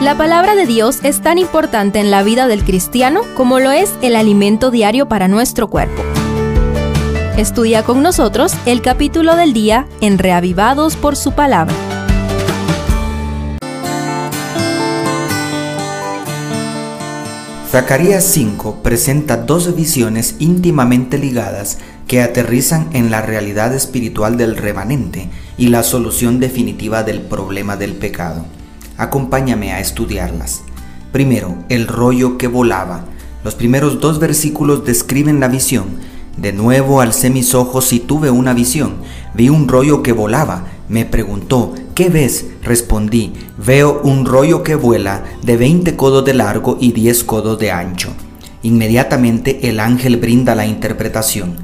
La palabra de Dios es tan importante en la vida del cristiano como lo es el alimento diario para nuestro cuerpo. Estudia con nosotros el capítulo del día en Reavivados por su palabra. Zacarías 5 presenta dos visiones íntimamente ligadas que aterrizan en la realidad espiritual del remanente y la solución definitiva del problema del pecado. Acompáñame a estudiarlas. Primero, el rollo que volaba. Los primeros dos versículos describen la visión. De nuevo alcé mis ojos y tuve una visión. Vi un rollo que volaba. Me preguntó, ¿qué ves? Respondí, veo un rollo que vuela de 20 codos de largo y 10 codos de ancho. Inmediatamente el ángel brinda la interpretación.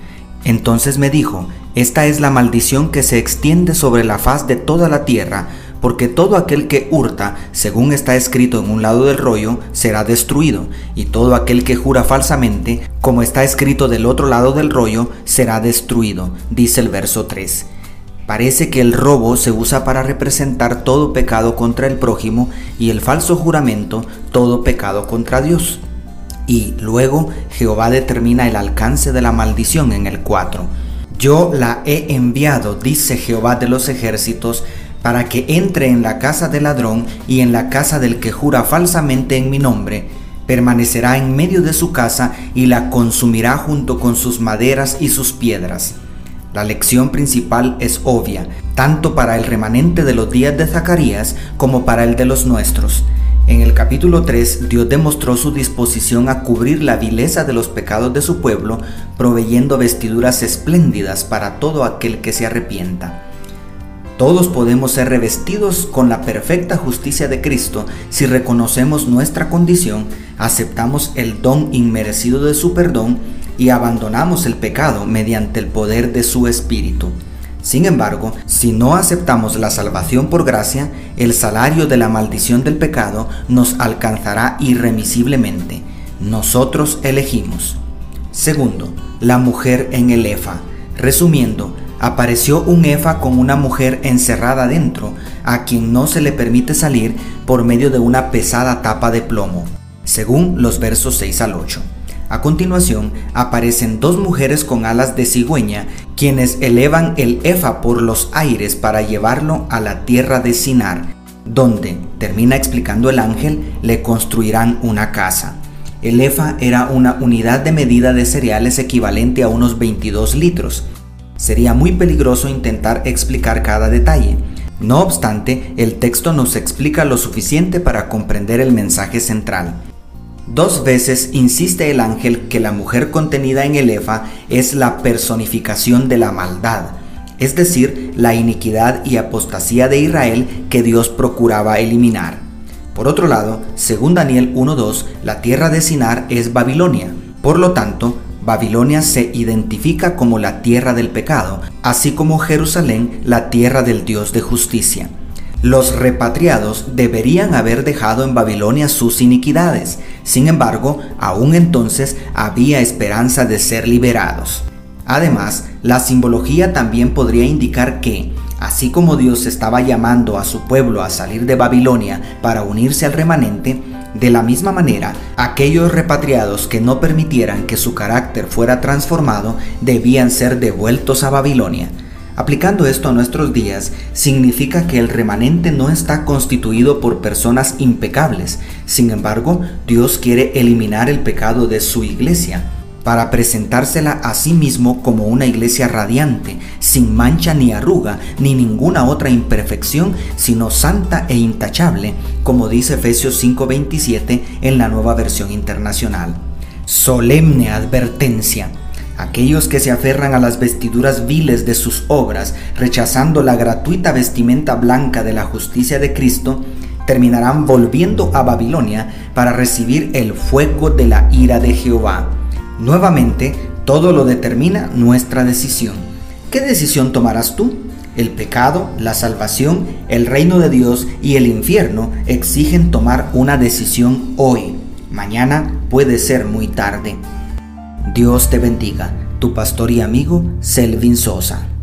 Entonces me dijo, esta es la maldición que se extiende sobre la faz de toda la tierra porque todo aquel que hurta, según está escrito en un lado del rollo, será destruido, y todo aquel que jura falsamente, como está escrito del otro lado del rollo, será destruido, dice el verso 3. Parece que el robo se usa para representar todo pecado contra el prójimo y el falso juramento todo pecado contra Dios. Y luego Jehová determina el alcance de la maldición en el 4. Yo la he enviado, dice Jehová de los ejércitos, para que entre en la casa del ladrón y en la casa del que jura falsamente en mi nombre, permanecerá en medio de su casa y la consumirá junto con sus maderas y sus piedras. La lección principal es obvia, tanto para el remanente de los días de Zacarías como para el de los nuestros. En el capítulo 3, Dios demostró su disposición a cubrir la vileza de los pecados de su pueblo, proveyendo vestiduras espléndidas para todo aquel que se arrepienta. Todos podemos ser revestidos con la perfecta justicia de Cristo si reconocemos nuestra condición, aceptamos el don inmerecido de su perdón y abandonamos el pecado mediante el poder de su Espíritu. Sin embargo, si no aceptamos la salvación por gracia, el salario de la maldición del pecado nos alcanzará irremisiblemente. Nosotros elegimos. Segundo, la mujer en el Efa. Resumiendo, apareció un Efa con una mujer encerrada dentro, a quien no se le permite salir por medio de una pesada tapa de plomo, según los versos 6 al 8. A continuación aparecen dos mujeres con alas de cigüeña, quienes elevan el Efa por los aires para llevarlo a la tierra de Sinar, donde, termina explicando el ángel, le construirán una casa. El Efa era una unidad de medida de cereales equivalente a unos 22 litros, Sería muy peligroso intentar explicar cada detalle. No obstante, el texto nos explica lo suficiente para comprender el mensaje central. Dos veces insiste el ángel que la mujer contenida en el Efa es la personificación de la maldad, es decir, la iniquidad y apostasía de Israel que Dios procuraba eliminar. Por otro lado, según Daniel 1.2, la tierra de Sinar es Babilonia. Por lo tanto, Babilonia se identifica como la tierra del pecado, así como Jerusalén la tierra del Dios de justicia. Los repatriados deberían haber dejado en Babilonia sus iniquidades, sin embargo, aún entonces había esperanza de ser liberados. Además, la simbología también podría indicar que, así como Dios estaba llamando a su pueblo a salir de Babilonia para unirse al remanente, de la misma manera, aquellos repatriados que no permitieran que su carácter fuera transformado debían ser devueltos a Babilonia. Aplicando esto a nuestros días, significa que el remanente no está constituido por personas impecables. Sin embargo, Dios quiere eliminar el pecado de su iglesia para presentársela a sí mismo como una iglesia radiante, sin mancha ni arruga, ni ninguna otra imperfección, sino santa e intachable, como dice Efesios 5:27 en la nueva versión internacional. Solemne advertencia. Aquellos que se aferran a las vestiduras viles de sus obras, rechazando la gratuita vestimenta blanca de la justicia de Cristo, terminarán volviendo a Babilonia para recibir el fuego de la ira de Jehová. Nuevamente, todo lo determina nuestra decisión. ¿Qué decisión tomarás tú? El pecado, la salvación, el reino de Dios y el infierno exigen tomar una decisión hoy. Mañana puede ser muy tarde. Dios te bendiga. Tu pastor y amigo Selvin Sosa.